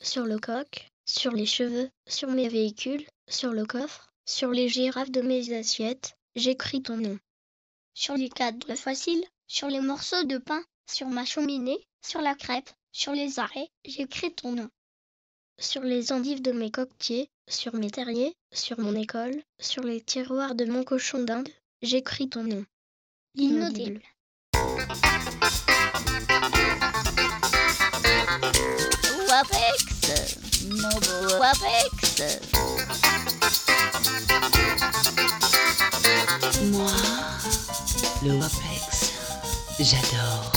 sur le coq, sur les cheveux, sur mes véhicules, sur le coffre, sur les girafes de mes assiettes, j'écris ton nom. Sur les cadres faciles, sur les morceaux de pain, sur ma cheminée, sur la crêpe, sur les arrêts, j'écris ton nom. Sur les endives de mes coquetiers, sur mes terriers, sur mon école, sur les tiroirs de mon cochon d'Inde, j'écris ton nom. L'inaudible. Wapex. Moi, le WAPEX, j'adore.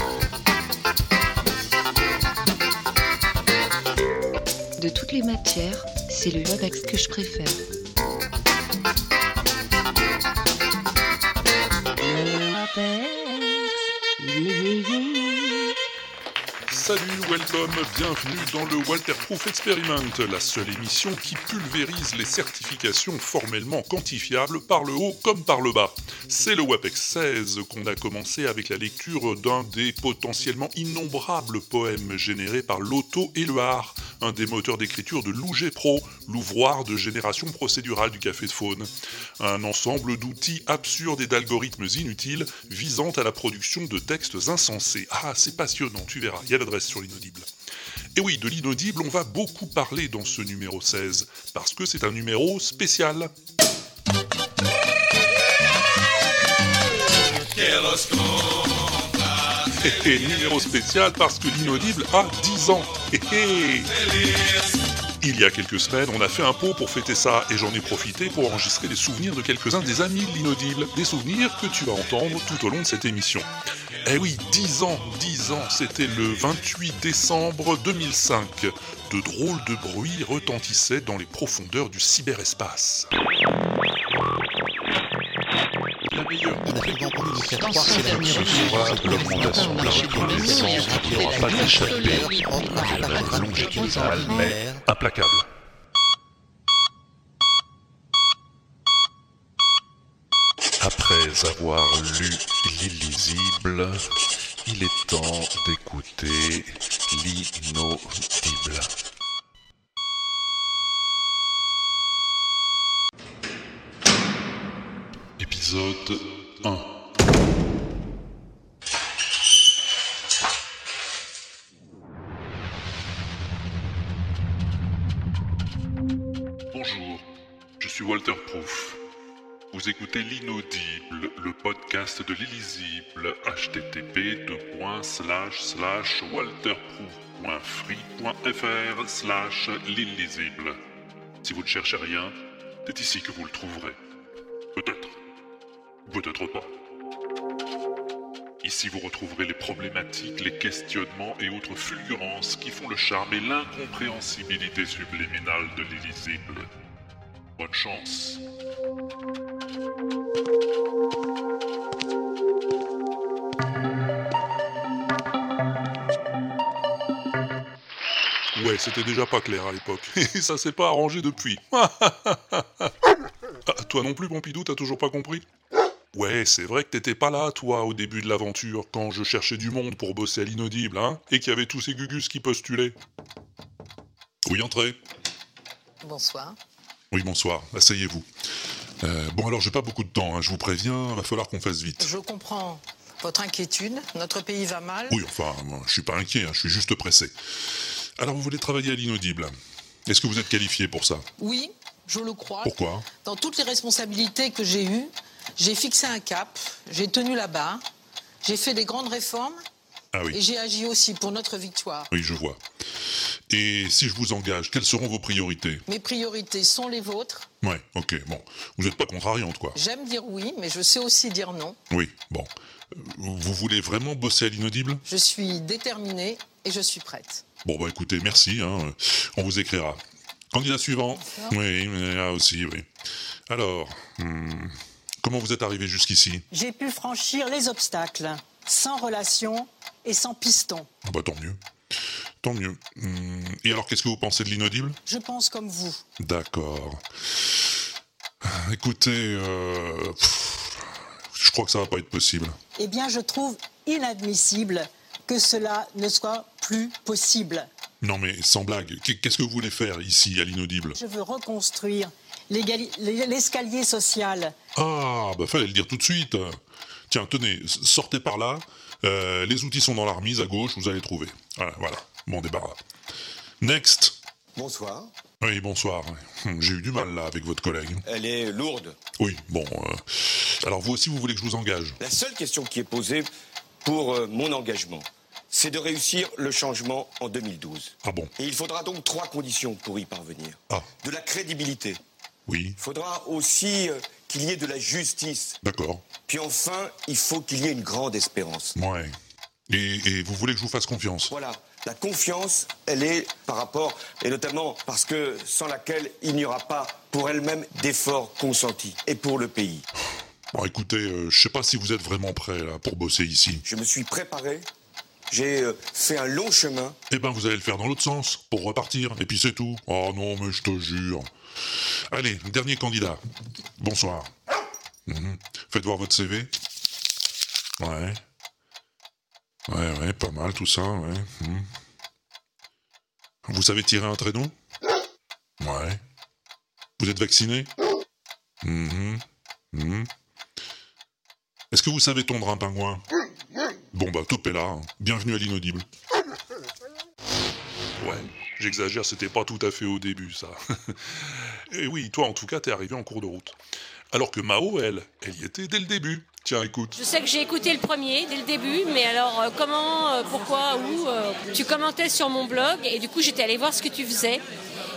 De toutes les matières, c'est le WAPEX que je préfère. Le Salut, welcome, bienvenue dans le Walterproof Experiment, la seule émission qui pulvérise les certifications formellement quantifiables par le haut comme par le bas. C'est le WAPEX 16 qu'on a commencé avec la lecture d'un des potentiellement innombrables poèmes générés par l'Auto et le un des moteurs d'écriture de l'UG Pro, l'ouvroir de génération procédurale du café de faune. Un ensemble d'outils absurdes et d'algorithmes inutiles visant à la production de textes insensés. Ah, c'est passionnant, tu verras, il y a sur l'inaudible. Et oui, de l'inaudible, on va beaucoup parler dans ce numéro 16, parce que c'est un numéro spécial. Numéro spécial parce que l'inaudible a 10 ans. Il y a quelques semaines, on a fait un pot pour fêter ça et j'en ai profité pour enregistrer les souvenirs de quelques-uns des amis de l'inaudible, des souvenirs que tu vas entendre tout au long de cette émission. Eh oui, 10 ans, 10 ans, c'était le 28 décembre 2005. De drôles de bruits retentissaient dans les profondeurs du cyberespace. La meilleure l'augmentation de la recrudescence qui n'aura pas d'échappée longitudinale, mais implacable. Après avoir lu l'illisible, il est temps d'écouter l'inaudible. Épisode 1 Bonjour, je suis Walter Proof. Vous écoutez l'inaudible, le podcast de l'illisible, http walterproof.free.fr slash l'illisible. Si vous ne cherchez rien, c'est ici que vous le trouverez. Peut-être. Peut-être pas. Ici, vous retrouverez les problématiques, les questionnements et autres fulgurances qui font le charme et l'incompréhensibilité subliminale de l'illisible. Bonne chance. Ouais, c'était déjà pas clair à l'époque. Et ça s'est pas arrangé depuis. Ah, toi non plus, Pompidou, t'as toujours pas compris? Ouais, c'est vrai que t'étais pas là, toi, au début de l'aventure, quand je cherchais du monde pour bosser à l'inaudible, hein, et qu'il y avait tous ces gugus qui postulaient. Oui, entrez. Bonsoir. Oui, bonsoir, asseyez-vous. Euh, bon, alors j'ai pas beaucoup de temps, hein, je vous préviens, va falloir qu'on fasse vite. Je comprends votre inquiétude. Notre pays va mal. Oui, enfin, moi, je suis pas inquiet, hein, je suis juste pressé. Alors, vous voulez travailler à l'inaudible Est-ce que vous êtes qualifié pour ça? Oui, je le crois. Pourquoi? Dans toutes les responsabilités que j'ai eues, j'ai fixé un cap, j'ai tenu la barre, j'ai fait des grandes réformes Ah et j'ai agi aussi pour notre victoire. oui, je vois. Et si je vous engage, quelles seront vos priorités? Mes priorités sont les vôtres. Ouais, ok, bon. Vous n'êtes pas contrariante, quoi. J'aime dire oui, mais je sais aussi dire non. Oui, bon. Euh, Vous voulez vraiment bosser à l'inaudible? Je suis déterminée et je suis prête. Bon, bah écoutez, merci, hein, on vous écrira. Candidat suivant Oui, mais là aussi, oui. Alors, hmm, comment vous êtes arrivé jusqu'ici? J'ai pu franchir les obstacles, sans relation et sans piston. Ah bah tant mieux. Tant mieux. Hmm, Et alors, qu'est-ce que vous pensez de l'inaudible? Je pense comme vous. D'accord. Écoutez, euh, pff, je crois que ça va pas être possible. Eh bien, je trouve inadmissible que cela ne soit plus possible. Non mais sans blague, qu'est-ce que vous voulez faire ici à l'inaudible? Je veux reconstruire l'escalier social. Ah, bah fallait le dire tout de suite. Tiens, tenez, sortez par là. Euh, les outils sont dans la remise à gauche, vous allez trouver. Voilà, voilà. bon débarras. Next. Bonsoir. Oui, bonsoir. Hum, j'ai eu du mal là avec votre collègue. Elle est lourde. Oui, bon. Euh, alors vous aussi, vous voulez que je vous engage? La seule question qui est posée pour euh, mon engagement, c'est de réussir le changement en 2012. Ah bon? Et il faudra donc trois conditions pour y parvenir. Ah. De la crédibilité. Oui. Il faudra aussi euh, qu'il y ait de la justice. D'accord. Puis enfin, il faut qu'il y ait une grande espérance. Ouais. Et, et, vous voulez que je vous fasse confiance? Voilà. La confiance, elle est par rapport, et notamment parce que sans laquelle il n'y aura pas pour elle-même d'efforts consentis, et pour le pays. Bon, écoutez, euh, je sais pas si vous êtes vraiment prêt là pour bosser ici. Je me suis préparé. J'ai euh, fait un long chemin. Eh ben, vous allez le faire dans l'autre sens, pour repartir, et puis c'est tout. Oh non, mais je te jure. Allez, dernier candidat. Bonsoir. Mhm. Faites voir votre CV. Ouais. Ouais, ouais, pas mal tout ça, ouais. Mhm. Vous savez tirer un traîneau? Ouais. Vous êtes vacciné? Mhm. Est-ce que vous savez tondre un pingouin? Bon bah, topez là. hein. Bienvenue à l'inaudible. Ouais, j'exagère, c'était pas tout à fait au début, ça. Et oui, toi en tout cas, t'es arrivé en cours de route. Alors que Mao, elle, elle y était dès le début. Tiens, écoute. Je sais que j'ai écouté le premier dès le début, mais alors euh, comment, euh, pourquoi, où euh, Tu commentais sur mon blog et du coup j'étais allée voir ce que tu faisais.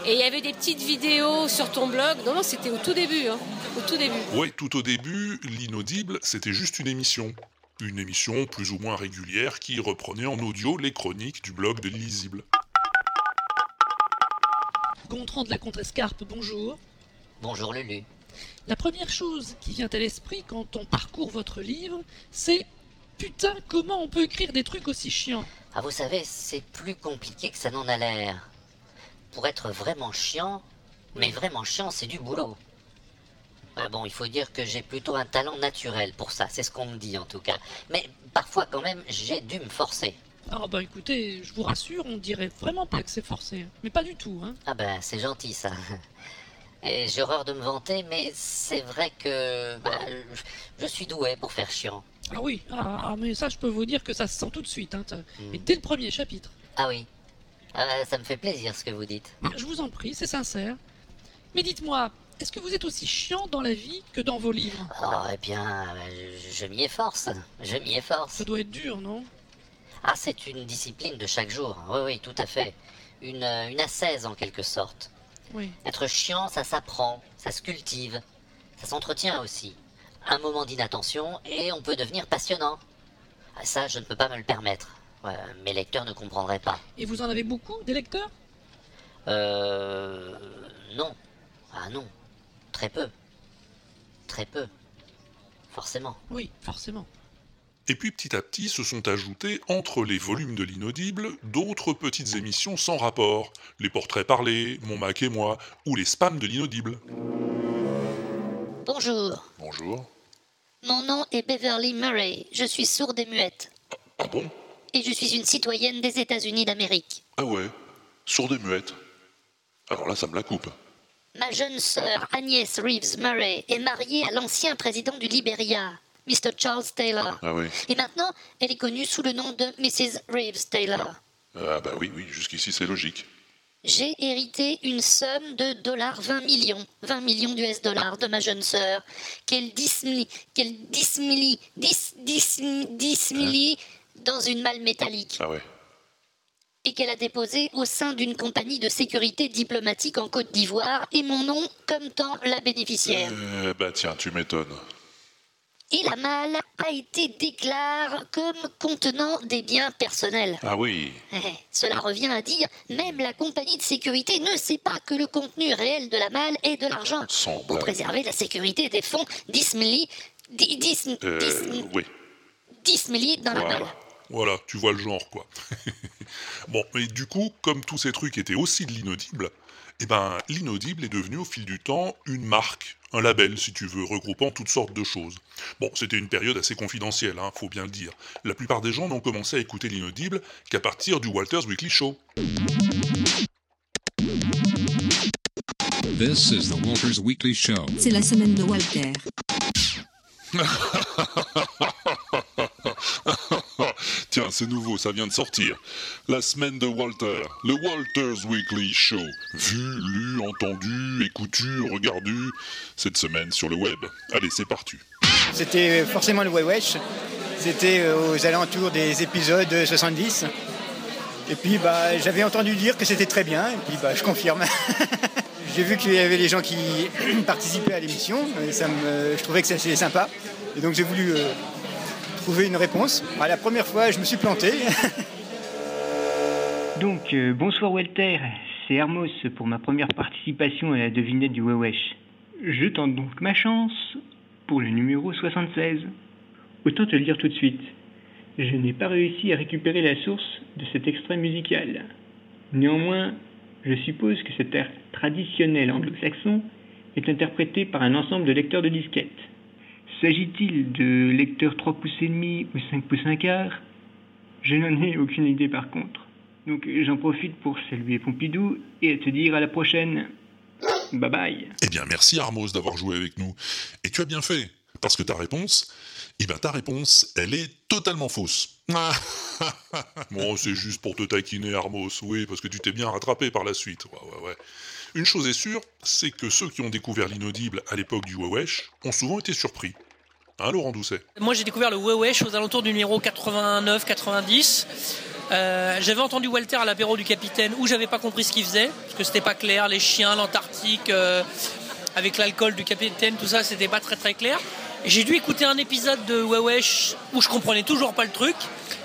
Et il y avait des petites vidéos sur ton blog. Non, non, c'était au tout début. hein, au tout début. Ouais, tout au début, l'inaudible, c'était juste une émission. Une émission plus ou moins régulière qui reprenait en audio les chroniques du blog de l'illisible. Gontran de la Contrescarpe, bonjour. Bonjour Lulu. La première chose qui vient à l'esprit quand on parcourt votre livre, c'est Putain, comment on peut écrire des trucs aussi chiants? Ah, vous savez, c'est plus compliqué que ça n'en a l'air. Pour être vraiment chiant, mais vraiment chiant, c'est du boulot. Ah bon, il faut dire que j'ai plutôt un talent naturel pour ça, c'est ce qu'on me dit en tout cas. Mais parfois quand même, j'ai dû me forcer. Ah bah écoutez, je vous rassure, on dirait vraiment pas que c'est forcé. Mais pas du tout, hein. Ah ben, c'est gentil ça. Et j'ai horreur de me vanter, mais c'est vrai que bah, je- suis doué pour faire chiant. Ah oui, ah, ah, mais ça je peux vous dire que ça se sent tout de suite, hein. ça- Et dès le premier chapitre. Ah oui. Ah, ça me fait plaisir ce que vous dites. Je vous en prie, c'est sincère. Mais dites-moi, est-ce que vous êtes aussi chiant dans la vie que dans vos livres? Oh, eh bien, je, je m'y efforce. Je m'y efforce. Ça doit être dur, non? Ah, c'est une discipline de chaque jour. Oui, oui, tout à fait. Une, euh, une ascèse en quelque sorte. Oui. Être chiant, ça s'apprend, ça se cultive, ça s'entretient aussi. Un moment d'inattention et on peut devenir passionnant. Ah, ça, je ne peux pas me le permettre. Ouais, mes lecteurs ne comprendraient pas. Et vous en avez beaucoup, des lecteurs? Euh. Non. Ah non. Très peu. Très peu. Forcément. Oui, forcément. Et puis petit à petit se sont ajoutés entre les volumes de l'inaudible d'autres petites émissions sans rapport, les portraits parlés, Mon Mac et moi, ou les spams de l'inaudible. Bonjour. Bonjour. Mon nom est Beverly Murray. Je suis sourde et muette. Ah bon? Et je suis une citoyenne des États-Unis d'Amérique. Ah ouais? Sourde et muette. Alors là, ça me la coupe. Ma jeune sœur Agnès Reeves Murray est mariée à l'ancien président du Liberia, Mr. Charles Taylor. Ah Et maintenant, elle est connue sous le nom de Mrs. Reeves Taylor. Ah bah oui, oui, jusqu'ici c'est logique. J'ai hérité une somme de dollars 20 millions, 20 millions d'US dollars de ma jeune sœur, qu'elle dismili, qu'elle dismili, dis, dis, dismili dans une malle métallique Ah ouais. Et qu'elle a déposé au sein d'une compagnie de sécurité diplomatique en Côte d'Ivoire et mon nom comme tant la bénéficiaire. Euh, bah tiens, tu m'étonnes. Et la malle a été déclarée comme contenant des biens personnels. Ah oui. Eh, Cela revient à dire, même la compagnie de sécurité ne sait pas que le contenu réel de la malle est de l'argent. Sans Pour préserver la sécurité des fonds dismili, di- dis- Euh, dis- oui. dismili dans la malle. Voilà. Tu vois le genre, quoi. Bon, mais du coup, comme tous ces trucs étaient aussi de l'inaudible, eh ben, l'inaudible est devenu au fil du temps une marque, un label, si tu veux, regroupant toutes sortes de choses. Bon, c'était une période assez confidentielle, hein, faut bien le dire. La plupart des gens n'ont commencé à écouter l'inaudible qu'à partir du Walters Weekly Show. This is the Walters Weekly Show. C'est la semaine de Walter. Tiens, c'est nouveau, ça vient de sortir. La semaine de Walter, le Walters Weekly Show. Vu, lu, entendu, écoutu, regardé, cette semaine sur le web. Allez, c'est parti. C'était forcément le Wesh. C'était euh, aux alentours des épisodes 70. Et puis bah, j'avais entendu dire que c'était très bien, et puis bah, je confirme. J'ai vu qu'il y avait des gens qui participaient à l'émission, ça me, je trouvais que c'était sympa. Et donc j'ai voulu euh, trouver une réponse. Ah, la première fois, je me suis planté. Donc, euh, bonsoir Walter, c'est Hermos pour ma première participation à la devinette du Wewesh. Je tente donc ma chance pour le numéro 76. Autant te le dire tout de suite, je n'ai pas réussi à récupérer la source de cet extrait musical. Néanmoins, je suppose que cet air traditionnel anglo-saxon est interprété par un ensemble de lecteurs de disquettes. S'agit-il de lecteurs 3 pouces et demi ou 5 pouces un quart? Je n'en ai aucune idée par contre. Donc j'en profite pour saluer Pompidou et te dire à la prochaine. Bye bye. Eh bien, merci Armos d'avoir joué avec nous. Et tu as bien fait, parce que ta réponse, eh bien ta réponse, elle est totalement fausse. bon, c'est juste pour te taquiner Armos, oui, parce que tu t'es bien rattrapé par la suite. Une chose est sûre, c'est que ceux qui ont découvert l'inaudible à l'époque du Wewesh ont souvent été surpris. Hein, Moi, j'ai découvert le Wewesh aux alentours du numéro 89-90. Euh, j'avais entendu Walter à l'apéro du capitaine où j'avais pas compris ce qu'il faisait, parce que c'était pas clair, les chiens, l'Antarctique, euh, avec l'alcool du capitaine, tout ça, c'était pas très très clair. J'ai dû écouter un épisode de Wewesh où je comprenais toujours pas le truc.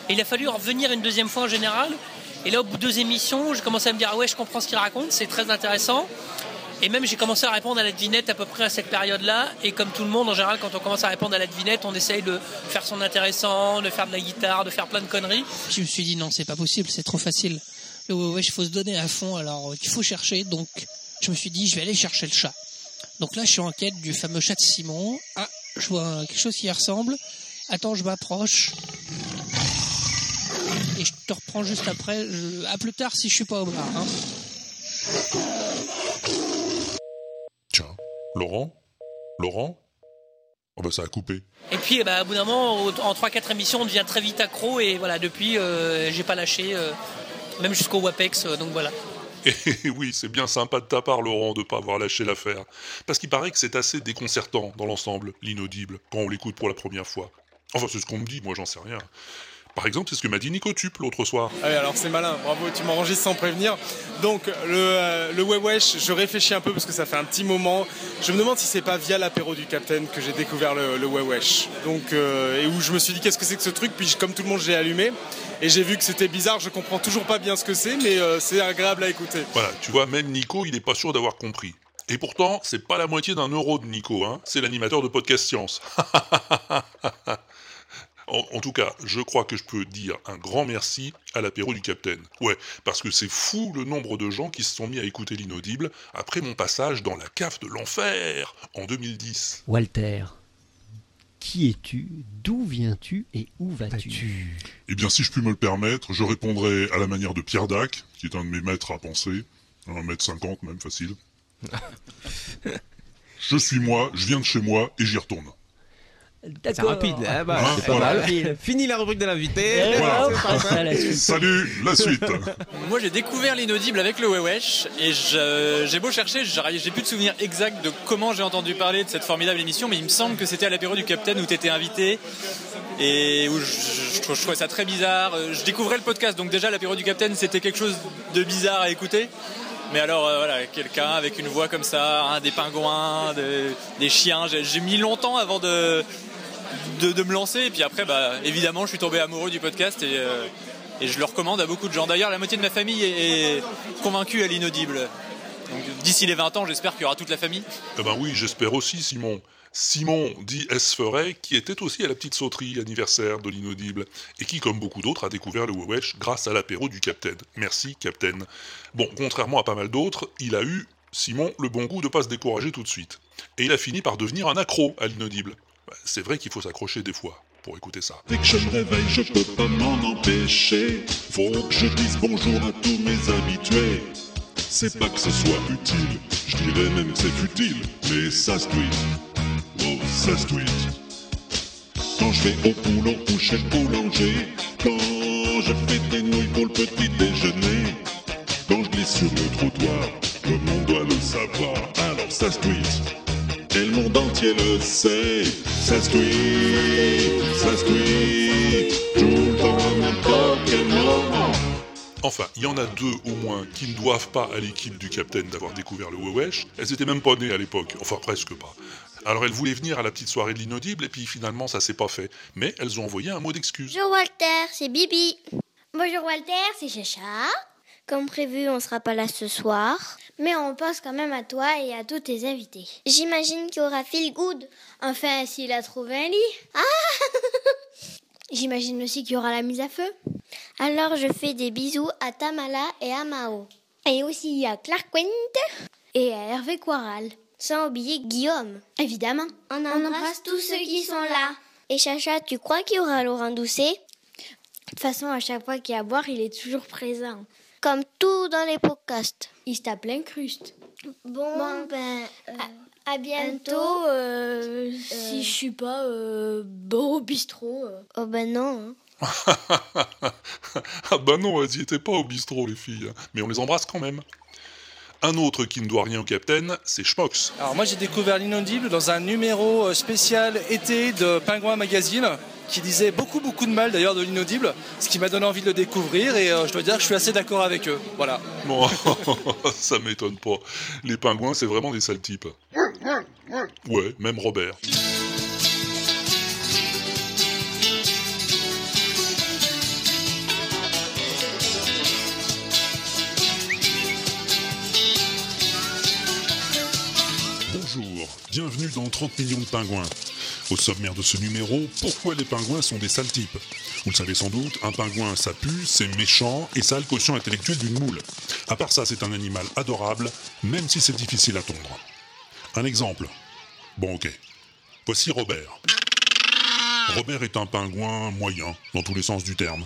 Et il a fallu revenir une deuxième fois en général. Et là, au bout de deux émissions, j'ai commencé à me dire ah ouais, je comprends ce qu'il raconte, c'est très intéressant. Et même j'ai commencé à répondre à la devinette à peu près à cette période-là. Et comme tout le monde, en général, quand on commence à répondre à la devinette, on essaye de faire son intéressant, de faire de la guitare, de faire plein de conneries. Je me suis dit non, c'est pas possible, c'est trop facile. Le faut se donner à fond, alors il faut chercher. Donc je me suis dit, je vais aller chercher le chat. Donc là, je suis en quête du fameux chat de Simon. Ah, je vois quelque chose qui ressemble. Attends, je m'approche. Et je te reprends juste après. Je- À plus tard si je suis pas au bar. hein. Laurent Laurent Oh bah ça a coupé. Et puis, eh à bout d'un moment, en 3-4 émissions, on devient très vite accro. Et voilà, depuis, euh, j'ai pas lâché, euh, même jusqu'au WAPEX. euh, donc voilà. Et oui, c'est bien sympa de ta part, Laurent, de pas avoir lâché l'affaire. Parce qu'il paraît que c'est assez déconcertant dans l'ensemble, l'inaudible, quand on l'écoute pour la première fois. Enfin, c'est ce qu'on me dit, moi j'en sais rien. Par exemple, c'est ce que m'a dit Nico Tup l'autre soir. Ah oui, alors c'est malin, bravo, tu m'enregistres sans prévenir. Donc le, euh, le Wewesh, je réfléchis un peu parce que ça fait un petit moment. Je me demande si c'est pas via l'apéro du Capitaine que j'ai découvert le, le Wewesh. Donc, euh, et où je me suis dit qu'est-ce que c'est que ce truc, puis comme tout le monde j'ai allumé. Et j'ai vu que c'était bizarre, je comprends toujours pas bien ce que c'est, mais euh, c'est agréable à écouter. Voilà, tu vois, même Nico, il est pas sûr d'avoir compris. Et pourtant, c'est pas la moitié d'un euro de Nico, hein. C'est l'animateur de Podcast Science. En, en tout cas, je crois que je peux dire un grand merci à l'apéro du Capitaine. Ouais, parce que c'est fou le nombre de gens qui se sont mis à écouter l'inaudible après mon passage dans la cave de l'enfer en 2010. Walter, qui es-tu? D'où viens-tu et où vas-tu? Eh bien, si je puis me le permettre, je répondrai à la manière de Pierre Dac, qui est un de mes maîtres à penser. Un mètre cinquante même, facile. je suis moi, je viens de chez moi et j'y retourne. C'est rapide, hein, bah, c'est pas voilà. mal. Fini la rubrique de l'invité. Et Voilà. on passe à la suite. Salut, la suite. Moi j'ai découvert l'inaudible avec le Wewesh et je- j'ai beau chercher, j'ai plus de souvenir exact de comment j'ai entendu parler de cette formidable émission, mais il me semble que c'était à l'apéro du Capitaine où tu étais invité et où je, je- je trou- je trouvais ça très bizarre. Euh, Je découvrais le podcast, donc déjà l'apéro du Capitaine c'était quelque chose de bizarre à écouter. Mais alors euh, voilà, quelqu'un avec une voix comme ça, hein, des pingouins, de- des chiens, j'ai j'ai mis longtemps avant de, de, me lancer et puis après bah, évidemment je suis tombé amoureux du podcast et, euh, je le recommande à beaucoup de gens. D'ailleurs la moitié de ma famille est, convaincue à l'inaudible. D'ici les 20 ans, j'espère qu'il y aura toute la famille. Eh ben oui, j'espère aussi, Simon. Simon dit S. Qui était aussi à la petite sauterie anniversaire de l'inaudible, et qui, comme beaucoup d'autres, a découvert le Wewesh grâce à l'apéro du Capitaine. Merci, Capitaine. Bon, contrairement à pas mal d'autres, il a eu, Simon, le bon goût de pas se décourager tout de suite. Et il a fini par devenir un accro à l'inaudible. Ouais, C'est vrai qu'il faut s'accrocher des fois pour écouter ça. Dès que je me réveille, je peux pas m'en empêcher. Faut que je dise bonjour à tous mes habitués. C'est pas que ce soit utile, je dirais même que c'est futile, mais ça se tweet. Oh, ça se tweet. Quand je vais au boulot ou chez le boulanger, quand je fais des nouilles pour le petit déjeuner, quand je glisse sur le trottoir, le monde doit le savoir, alors ça se tweet. Et le monde entier le sait, ça ça se tweet, tout le temps à n'importe quel moment. Enfin, il y en a deux au moins qui ne doivent pas à l'équipe du Capitaine d'avoir découvert le Wewesh. Elles étaient même pas nées à l'époque, enfin presque pas. Alors elles voulaient venir à la petite soirée de l'inaudible et puis finalement ça s'est pas fait. Mais elles ont envoyé un mot d'excuse. Bonjour Walter, c'est Bibi. Bonjour Walter, c'est Chacha. Comme prévu, on sera pas là ce soir. Mais on pense quand même à toi et à tous tes invités. J'imagine qu'il y aura Phil Good. Enfin, s'il a trouvé un lit. Ah J'imagine aussi qu'il y aura la mise à feu. Alors je fais des bisous à Tamala et à Mao. Et aussi à Clark Kent et à Hervé Quaral. Sans oublier Guillaume, évidemment. On embrasse, tous ceux qui sont là. Et Chacha, tu crois qu'il y aura Laurent Doucet? De toute façon, à chaque fois qu'il y a à boire, il est toujours présent. Comme tout dans les podcasts. Il se tape l'incruste. Bon, ben, à, bientôt. euh, si je suis pas euh, bon au bistrot. Oh ben non. ah bah non, elles y étaient pas au bistrot les filles. hein. Mais on les embrasse quand même. Un autre qui ne doit rien au Capitaine, c'est Schmox. Alors moi j'ai découvert l'inaudible dans un numéro euh, spécial été de Pingouin Magazine qui disait beaucoup beaucoup de mal d'ailleurs de l'inaudible, ce qui m'a donné envie de le découvrir et euh, je dois dire que je suis assez d'accord avec eux. Voilà. Bon, ça m'étonne pas. Les pingouins, c'est vraiment des sales types. Ouais, même Robert. Bienvenue dans 30 millions de pingouins. Au sommaire de ce numéro, pourquoi les pingouins sont des sales types? Vous le savez sans doute, un pingouin ça pue, c'est méchant et ça a le quotient intellectuel d'une moule. À part ça, c'est un animal adorable, même si c'est difficile à tondre. Un exemple. Bon ok. Voici Robert. Robert est un pingouin moyen, dans tous les sens du terme.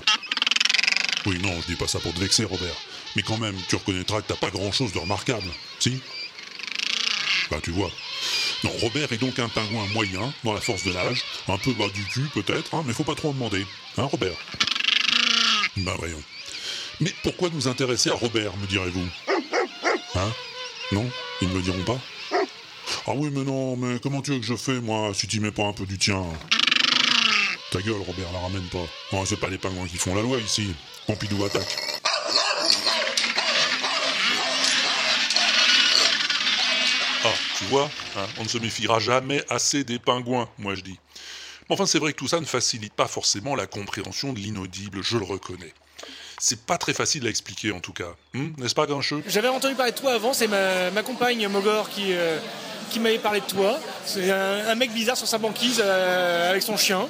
Oui, non, je dis pas ça pour te vexer, Robert. Mais quand même, tu reconnaîtras que t'as pas grand chose de remarquable, si? Bah, tu vois. Non, Robert est donc un pingouin moyen, dans la force de l'âge, un peu bas du cul peut-être, hein, mais faut pas trop en demander. Hein, Robert? Bah, voyons. Mais pourquoi nous intéresser à Robert, me direz-vous? Hein? Non? Ils ne me diront pas? Ah oui, mais non, mais comment tu veux que je fais, moi, si tu mets pas un peu du tien? Ta gueule, Robert, la ramène pas. Non, c'est pas les pingouins qui font la loi ici. Pompidou attaque. Ah, tu vois, hein, on ne se méfiera jamais assez des pingouins, moi je dis. Mais enfin, c'est vrai que tout ça ne facilite pas forcément la compréhension de l'inaudible, je le reconnais. C'est pas très facile à expliquer en tout cas, Hmm, n'est-ce pas, Grincheux? J'avais entendu parler de toi avant, c'est ma, compagne Mogor qui, euh, qui m'avait parlé de toi. C'est un, un mec bizarre sur sa banquise euh, avec son chien.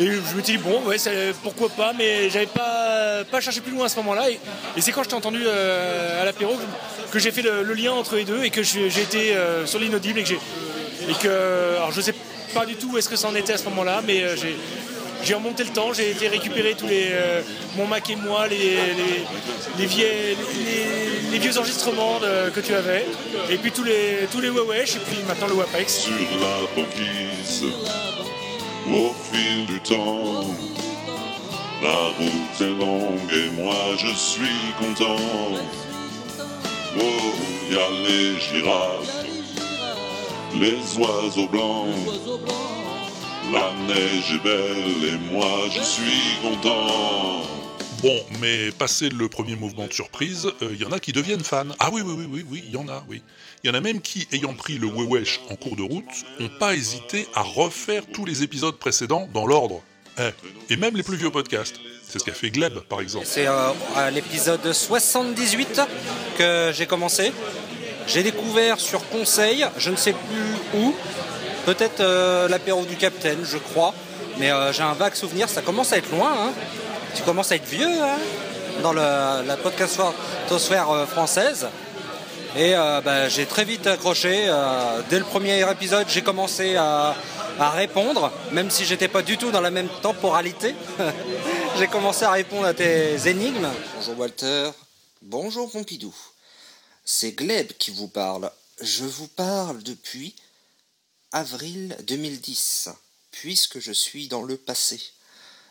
Et je me suis dit, bon, ouais, pourquoi pas, mais j'avais pas, pas cherché plus loin à ce moment-là. Et, c'est quand je t'ai entendu euh, à l'apéro que, que j'ai fait le, lien entre les deux et que j'ai été euh, sur l'inaudible et que j'ai. Et que. Alors je sais pas du tout où est-ce que ça en était à ce moment-là, mais euh, j'ai. Remonté le temps, j'ai été récupérer tous les mon Mac et moi, les, les, les vieux, enregistrements que tu avais, et puis tous les tous les Wewesh, et puis maintenant le Wapex. Sur la au fil du temps, la route est longue et moi je suis content. Oh, y a les girafes, les oiseaux blancs, la neige est belle et moi je suis content. Bon, mais passé le premier mouvement de surprise, il y en a qui deviennent fans. Ah oui, oui, oui, oui, oui, il y en a, oui. Il y en a même qui, ayant pris le Wewesh en cours de route, n'ont pas hésité à refaire tous les épisodes précédents dans l'ordre. Eh, et même les plus vieux podcasts. C'est ce qu'a fait Gleb, par exemple. C'est euh, à l'épisode 78 que j'ai commencé. J'ai découvert sur conseil, je ne sais plus où, peut-être euh, l'apéro du Capitaine, je crois. Mais euh, j'ai un vague souvenir, ça commence à être loin. hein. Tu commences à être vieux hein, dans le- la podcastosphère euh, française. Et euh, bah, j'ai très vite accroché. euh, dès le premier épisode, j'ai commencé à, à répondre, même si j'étais pas du tout dans la même temporalité. j'ai commencé à répondre à tes énigmes. Bonjour Walter, bonjour Pompidou. C'est Gleb qui vous parle. Je vous parle depuis avril 2010, puisque je suis dans le passé.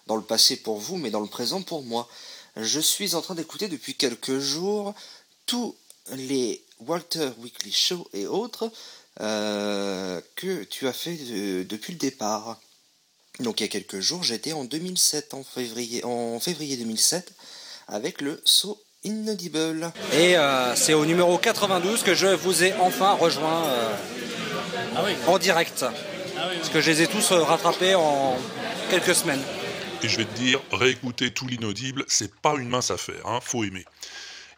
Dans le passé pour vous, mais dans le présent pour moi. Je suis en train d'écouter depuis quelques jours tous les Walter Weekly Show et autres euh, que tu as fait de- depuis le départ. Donc il y a quelques jours, j'étais en 2007, en février, en février 2007, avec le saut Inaudible. Et euh, c'est au numéro 92 que je vous ai enfin rejoint euh, en direct. Parce que je les ai tous euh, rattrapés en quelques semaines. Et je vais te dire, réécouter tout l'inaudible, c'est pas une mince affaire, hein, faut aimer.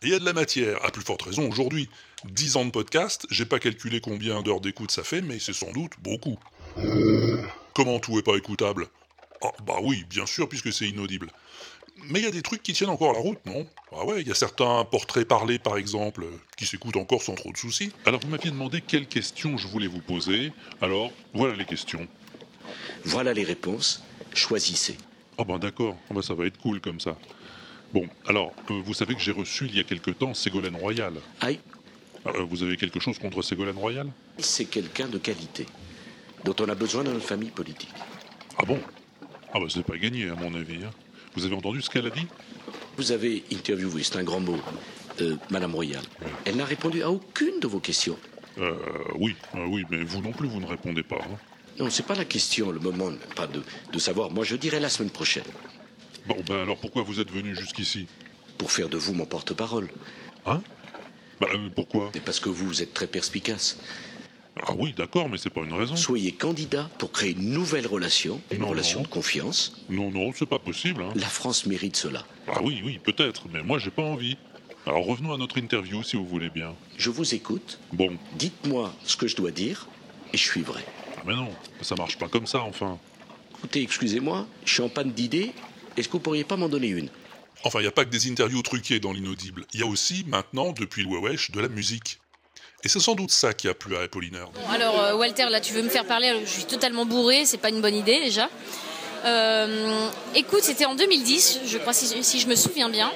Et il y a de la matière, à plus forte raison aujourd'hui. 10 ans de podcast, j'ai pas calculé combien d'heures d'écoute ça fait, mais c'est sans doute beaucoup. Comment tout est pas écoutable? Ah bah oui, bien sûr, puisque c'est inaudible. Mais il y a des trucs qui tiennent encore la route, non? Ah ouais, il y a certains portraits parlés, par exemple, qui s'écoutent encore sans trop de soucis. Alors vous m'aviez demandé quelles questions je voulais vous poser. Alors voilà les questions. Voilà les réponses. Choisissez. Ah ben d'accord, Ah ben, ça va être cool comme ça. Bon, alors, euh, vous savez que j'ai reçu il y a quelque temps Ségolène Royal. Aïe. Euh, vous avez quelque chose contre Ségolène Royal? C'est quelqu'un de qualité, dont on a besoin dans notre famille politique. Ah bon? Ah bah c'est pas gagné à mon avis. hein. Vous avez entendu ce qu'elle a dit? Vous avez interviewé, c'est un grand mot, euh, Madame Royal. Elle n'a répondu à aucune de vos questions. Euh, oui, euh, oui, mais vous non plus, vous ne répondez pas. hein. Non, c'est pas la question, le moment, pas de, de savoir. Moi, je dirais la semaine prochaine. Bon, ben alors pourquoi vous êtes venu jusqu'ici? Pour faire de vous mon porte-parole. Hein? Bah euh, pourquoi? Parce que vous, vous êtes très perspicace. Ah oui, d'accord, mais c'est pas une raison. Soyez candidat pour créer une nouvelle relation, une Non, relation non. de confiance. Non, non, c'est pas possible. hein. La France mérite cela. Ah oui, oui, peut-être, mais moi j'ai pas envie. Alors revenons à notre interview si vous voulez bien. Je vous écoute. Bon. Dites-moi ce que je dois dire et je suivrai. Ah mais non, ça marche pas comme ça enfin. Écoutez, excusez-moi, je suis en panne d'idées. Est-ce que vous pourriez pas m'en donner une? Enfin, il n'y a pas que des interviews truquées dans l'inaudible. Il y a aussi, maintenant, depuis le Wewesh, de la musique. Et c'est sans doute ça qui a plu à Apollinaire. Alors euh, Walter, là tu veux me faire parler, je suis totalement bourré, c'est pas une bonne idée déjà. Euh, écoute, c'était en 2010, je crois si, si je me souviens bien.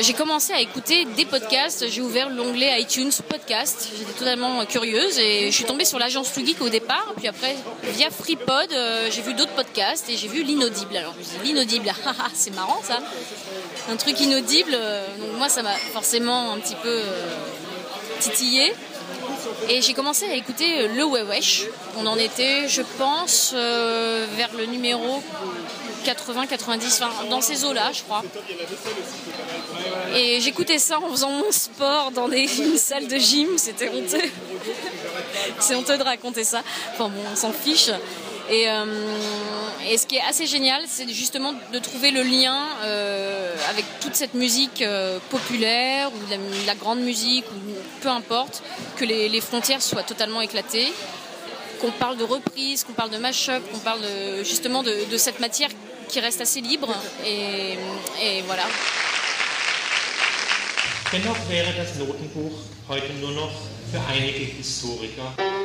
J'ai commencé à écouter des podcasts, j'ai ouvert l'onglet iTunes podcast, j'étais totalement curieuse et je suis tombée sur l'agence Too Geek au départ, puis après via FreePod, euh, j'ai vu d'autres podcasts et j'ai vu l'inaudible. Alors je l'inaudible, ah, c'est marrant ça, un truc inaudible, euh, donc moi ça m'a forcément un petit peu euh, titillé. Et j'ai commencé à écouter le Wewesh. On en était, je pense, vers le numéro 80, 90, enfin, dans ces eaux-là, je crois. Et j'écoutais ça en faisant mon sport dans une salle de gym, c'était honteux. C'est honteux de raconter ça. Enfin bon, on s'en fiche. Et, euh, et ce qui est assez génial, c'est justement de trouver le lien euh, avec toute cette musique euh, populaire ou la, la grande musique, ou peu importe, que les, frontières soient totalement éclatées, qu'on parle de reprise, qu'on parle de mash-up, qu'on parle justement de cette matière qui reste assez libre. Et, et voilà. Dennoch wäre das Notenbuch heute nur noch für einige Historiker.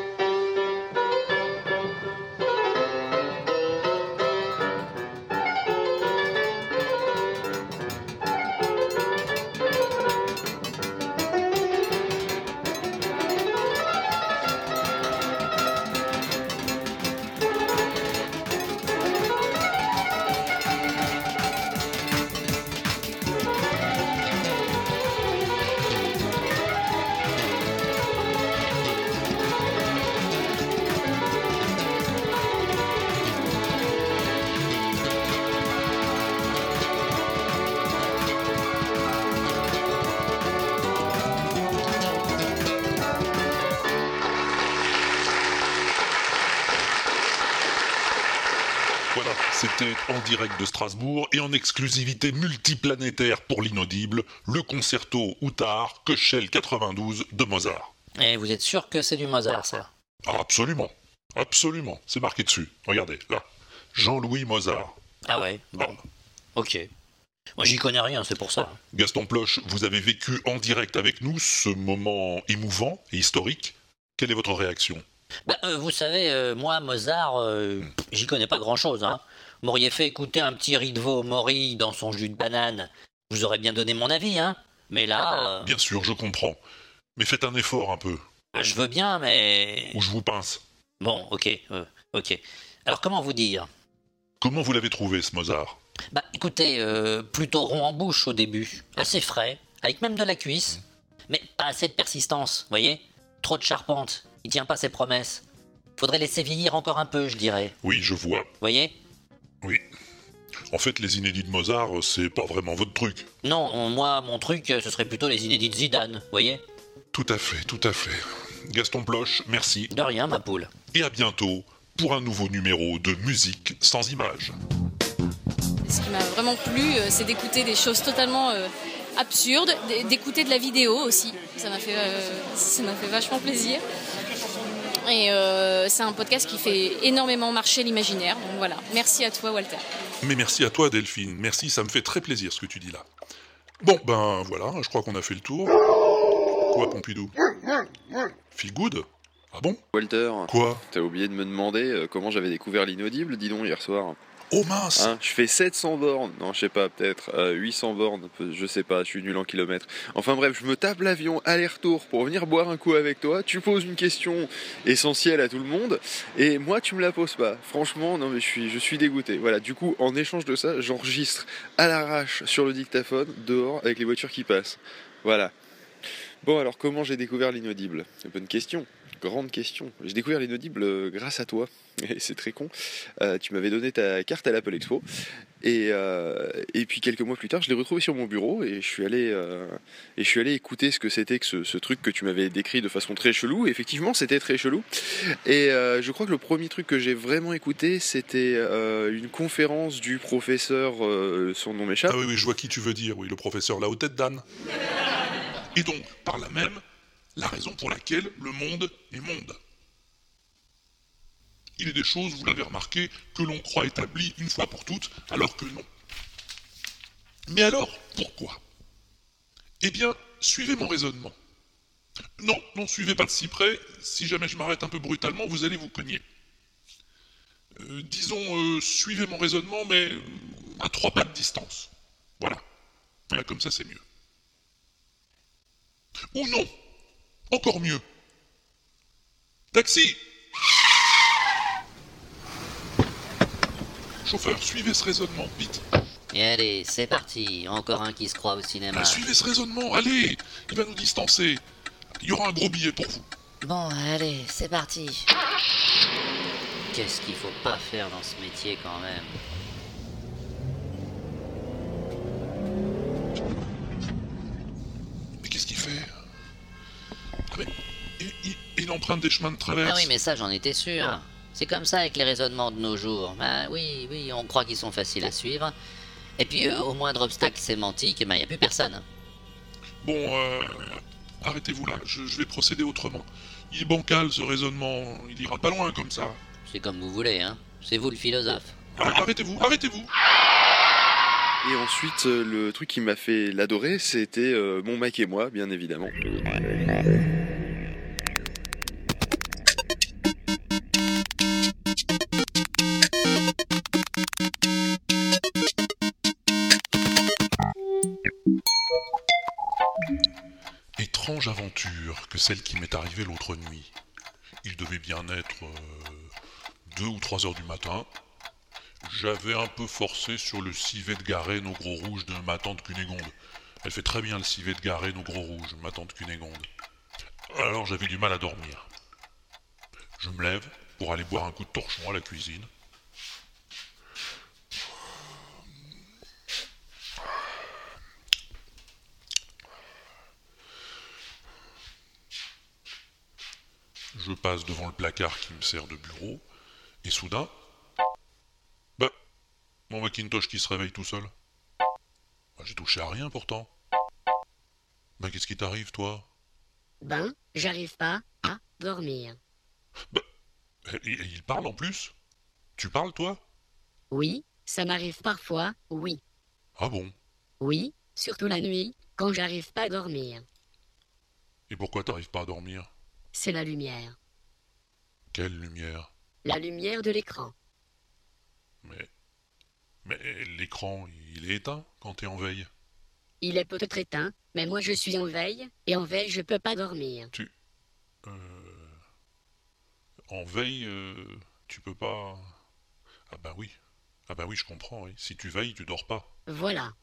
De Strasbourg et en exclusivité multiplanétaire pour l'inaudible, le concerto Outard Köchel 92 de Mozart. Et vous êtes sûr que c'est du Mozart, ça? Ah, absolument, absolument, c'est marqué dessus. Regardez, là. Jean-Louis Mozart. Ah ouais, bon. Ok. Moi, j'y connais rien, c'est pour ça. Gaston Ploche, vous avez vécu en direct avec nous ce moment émouvant et historique. Quelle est votre réaction? Bah, euh, vous savez, euh, moi, Mozart, euh, j'y connais pas grand-chose. Hein. M'auriez fait écouter un petit riz de veau mori dans son jus de banane. Vous aurais bien donné mon avis, hein. Mais là, euh, Bien sûr, je comprends. Mais faites un effort un peu. je veux bien, mais... Ou je vous pince. Bon, ok, euh, ok. Alors, comment vous dire? Comment vous l'avez trouvé, ce Mozart? Bah, écoutez, euh, plutôt rond en bouche au début. Assez frais, avec même de la cuisse. Mais pas assez de persistance, voyez? Trop de charpente. Il tient pas ses promesses. Faudrait laisser vieillir encore un peu, je dirais. Oui, je vois. Voyez? Oui. En fait, les inédits de Mozart, c'est pas vraiment votre truc. Non, on- moi, mon truc, euh, ce serait plutôt les inédits de Zidane, voyez Tout à fait, tout à fait. Gaston Ploche, merci. De rien, ma poule. Et à bientôt pour un nouveau numéro de musique sans images. Ce qui m'a vraiment plu, euh, c'est d'écouter des choses totalement euh, absurdes, d'écouter de la vidéo aussi. Ça m'a fait, euh, ça m'a fait vachement plaisir. Et euh, c'est un podcast qui fait énormément marcher l'imaginaire. Donc voilà, merci à toi Walter. Mais merci à toi, Delphine. Merci, ça me fait très plaisir ce que tu dis là. Bon, ben voilà, je crois qu'on a fait le tour. Quoi, Pompidou? Feel good? Ah bon? Walter Quoi? T'as oublié de me demander euh, comment j'avais découvert l'inaudible, dis donc, hier soir. Oh mince Hein, Je fais 700 bornes, non je sais pas, peut-être euh, 800 bornes, peu- je sais pas, je suis nul en kilomètres. Enfin bref, je me tape l'avion aller-retour pour venir boire un coup avec toi, tu poses une question essentielle à tout le monde, et moi tu me la poses pas. Franchement, non mais je suis, je suis dégoûté. Voilà, du coup, en échange de ça, j'enregistre à l'arrache sur le dictaphone, dehors, avec les voitures qui passent. Voilà. Bon, alors comment j'ai découvert l'inaudible? Bonne question, grande question. J'ai découvert l'inaudible euh, grâce à toi, et c'est très con. Euh, tu m'avais donné ta carte à l'Apple Expo, et, euh, puis quelques mois plus tard, je l'ai retrouvé sur mon bureau, et je suis allé, et je suis allé écouter ce que c'était que ce, truc que tu m'avais décrit de façon très chelou. Et effectivement, c'était très chelou. Et je crois que le premier truc que j'ai vraiment écouté, c'était une conférence du professeur, son nom m'échappe. Ah oui, oui, je vois qui tu veux dire, oui, le professeur là, aux têtes d'âne. Et donc, par là même, la raison pour laquelle le monde est monde. Il est des choses, vous l'avez remarqué, que l'on croit établies une fois pour toutes, alors que non. Mais alors, pourquoi? Eh bien, suivez mon raisonnement. Non, non, suivez pas de si près, si jamais je m'arrête un peu brutalement, vous allez vous cogner. Euh, disons, euh, suivez mon raisonnement, mais à trois pas de distance. Voilà, comme ça, c'est mieux. Ou non Encore mieux. Taxi Chauffeur, suivez ce raisonnement, vite. Et allez, c'est parti. Encore un qui se croit au cinéma. Ah, suivez ce raisonnement, allez Il va nous distancer. Il y aura un gros billet pour vous. Bon, allez, c'est parti. Qu'est-ce qu'il faut pas faire dans ce métier quand même? Emprunte des chemins de traverse. Ah oui, mais ça, j'en étais sûr. C'est comme ça avec les raisonnements de nos jours. Bah oui, oui, on croit qu'ils sont faciles à suivre. Et puis, euh, au moindre obstacle sémantique, il n'y a plus personne. Bon, euh, arrêtez-vous là, je, je vais procéder autrement. Il est bancal ce raisonnement, il ira pas loin comme ça. C'est comme vous voulez, hein. C'est vous le philosophe. Ah, arrêtez-vous, arrêtez-vous Et ensuite, euh, le truc qui m'a fait l'adorer, c'était euh, mon mec et moi, bien évidemment. Aventure que celle qui m'est arrivée l'autre nuit. Il devait bien être euh, deux ou trois heures du matin. J'avais un peu forcé sur le civet de Garenne au gros rouge de ma tante Cunégonde. Elle fait très bien le civet de Garenne au gros rouge, ma tante Cunégonde. Alors j'avais du mal à dormir. Je me lève pour aller boire un coup de torchon à la cuisine. Je passe devant le placard qui me sert de bureau, et soudain, bah, Mon Macintosh qui se réveille tout seul. Bah, J'ai touché à rien pourtant. Ben qu'est-ce qui t'arrive toi? Ben, j'arrive pas à dormir. Et- et il parle en plus Tu parles toi? Oui, ça m'arrive parfois, oui. Ah bon? Oui, surtout la nuit, quand j'arrive pas à dormir. Et pourquoi t'arrives pas à dormir? C'est la lumière. Quelle lumière? La lumière de l'écran. Mais. Mais l'écran, il est éteint quand t'es en veille? Il est peut-être éteint, mais moi je suis en veille, et en veille je peux pas dormir. Tu. Euh, en veille, euh, tu peux pas. Ah bah oui. Ah bah oui, je comprends, oui. Si tu veilles, tu dors pas. Voilà.